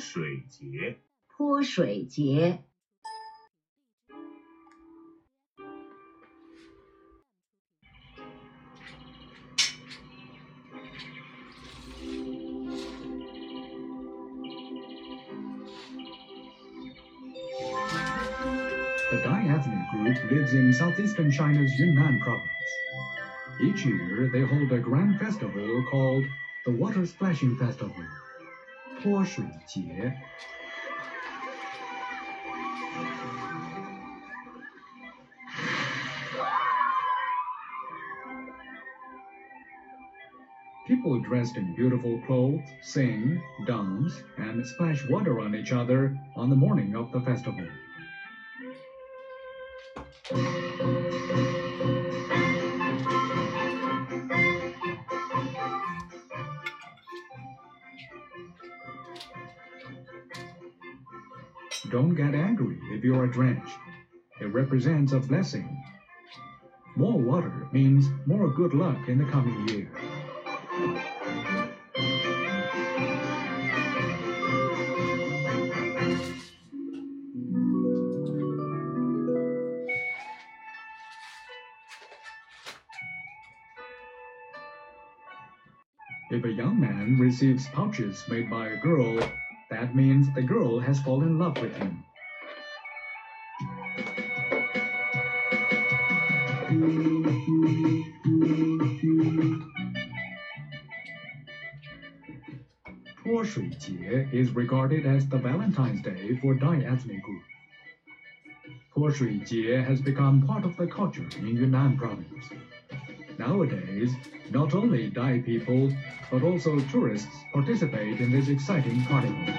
水节，泼水节。The Dai ethnic group lives in southeastern China's Yunnan province. Each year, they hold a grand festival called the Water Splashing Festival, Po Shui Jie. People dressed in beautiful clothes sing, dance, and splash water on each other on the morning of the festival. Don't get angry if you are drenched. It represents a blessing. More water means more good luck in the coming year. If a young man receives pouches made by a girl, that means the girl has fallen in love with him. Po Shui Jie is regarded as the Valentine's Day for Dai ethnic group. Po Shui Jie has become part of the culture in Yunnan province. Nowadays, not only Dai people, but also tourists participate in this exciting carnival.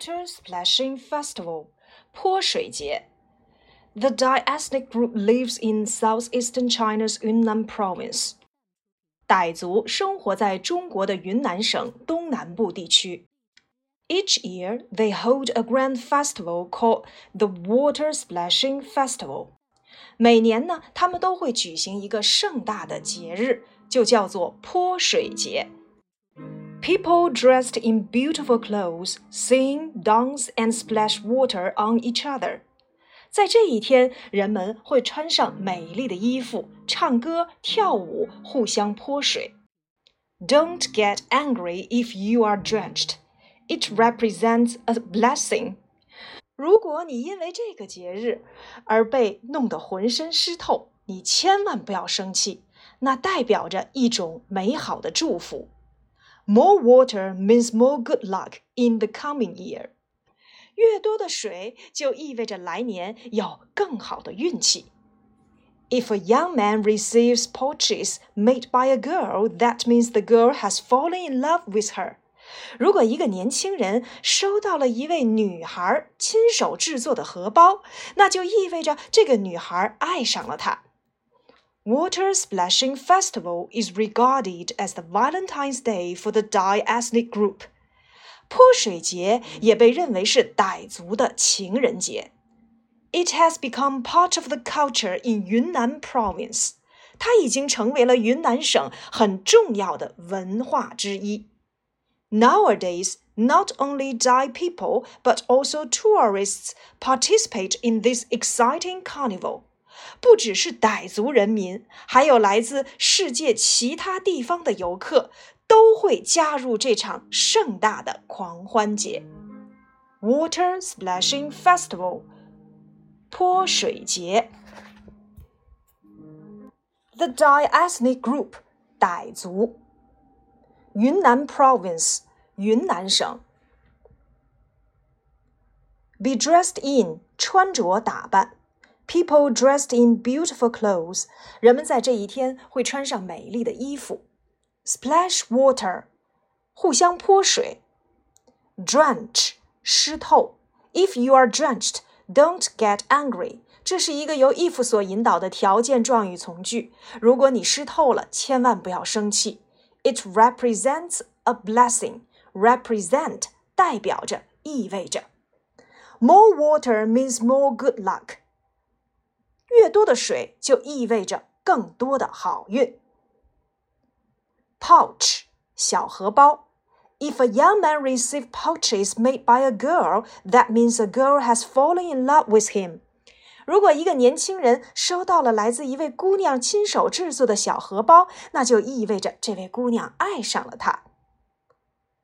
Water Splashing Festival, 泼水节. The Dai ethnic group lives in southeastern China's Yunnan province. 傣族生活在中国的云南省东南部地区。Each year, they hold a grand festival called the Water Splashing Festival. 每年呢，他们都会举行一个盛大的节日，就叫做泼水节。People dressed in beautiful clothes sing, dance, and splash water on each other. 在这一天，人们会穿上美丽的衣服，唱歌、跳舞，互相泼水。Don't get angry if you are drenched. It represents a blessing. 如果你因为这个节日而被弄得浑身湿透，你千万不要生气，那代表着一种美好的祝福。 More water means more good luck in the coming year. 越多的水就意味着来年有更好的运气。If a young man receives portraits made by a girl, that means the girl has fallen in love with her. 如果一个年轻人收到了一位女孩亲手制作的荷包，那就意味着这个女孩爱上了他。 Water Splashing Festival is regarded as the Valentine's Day for the Dai ethnic group. 泼水节也被认为是傣族的情人节。It has become part of the culture in Yunnan province. 它已经成为了云南省很重要的文化之一。Nowadays, not only Dai people but also tourists participate in this exciting carnival. 不只是傣族人民，还有来自世界其他地方的游客都会加入这场盛大的狂欢节。Water Splashing Festival，泼水节。The Dai ethnic group，傣族。云南 Province，云南省。Be dressed in，穿着打扮。 ）。People dressed in beautiful clothes，人们在这一天会穿上美丽的衣服。Splash water，互相泼水。Drench，湿透。If you are drenched, don't get angry， 这是一个由 if 所引导的条件状语从句。如果你湿透了，千万不要生气。It represents a blessing. Represent 代表着，意味着。More water means more good luck. 越多的水就意味着更多的好运。Pouch 小荷包。If a young man receives pouches made by a girl, that means a girl has fallen in love with him. 如果一个年轻人收到了来自一位姑娘亲手制作的小荷包，那就意味着这位姑娘爱上了他。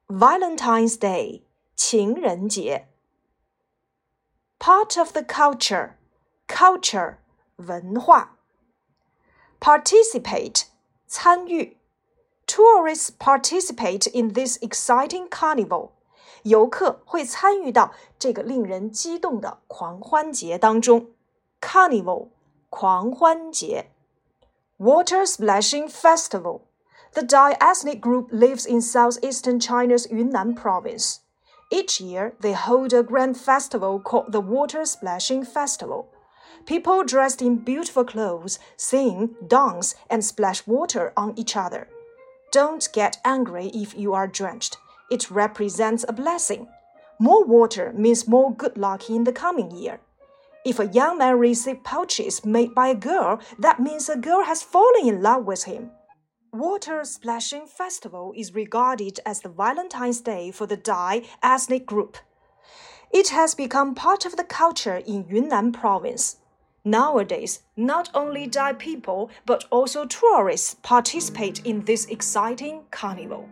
Valentine's Day，情人节。Part of the culture，culture， 文化。Participate，参与。Tourists participate in this exciting carnival. 游客会参与到这个令人激动的狂欢节当中。Carnival，狂欢节。Water Splashing Festival. The Dai ethnic group lives in southeastern China's Yunnan province. Each year, they hold a grand festival called the Water Splashing Festival. People dressed in beautiful clothes sing, dance, and splash water on each other. Don't get angry if you are drenched. It represents a blessing. More water means more good luck in the coming year. If a young man receives pouches made by a girl, that means a girl has fallen in love with him. Water Splashing Festival is regarded as the Valentine's Day for the Dai ethnic group. It has become part of the culture in Yunnan province. Nowadays, not only Dai people but also tourists participate in this exciting carnival.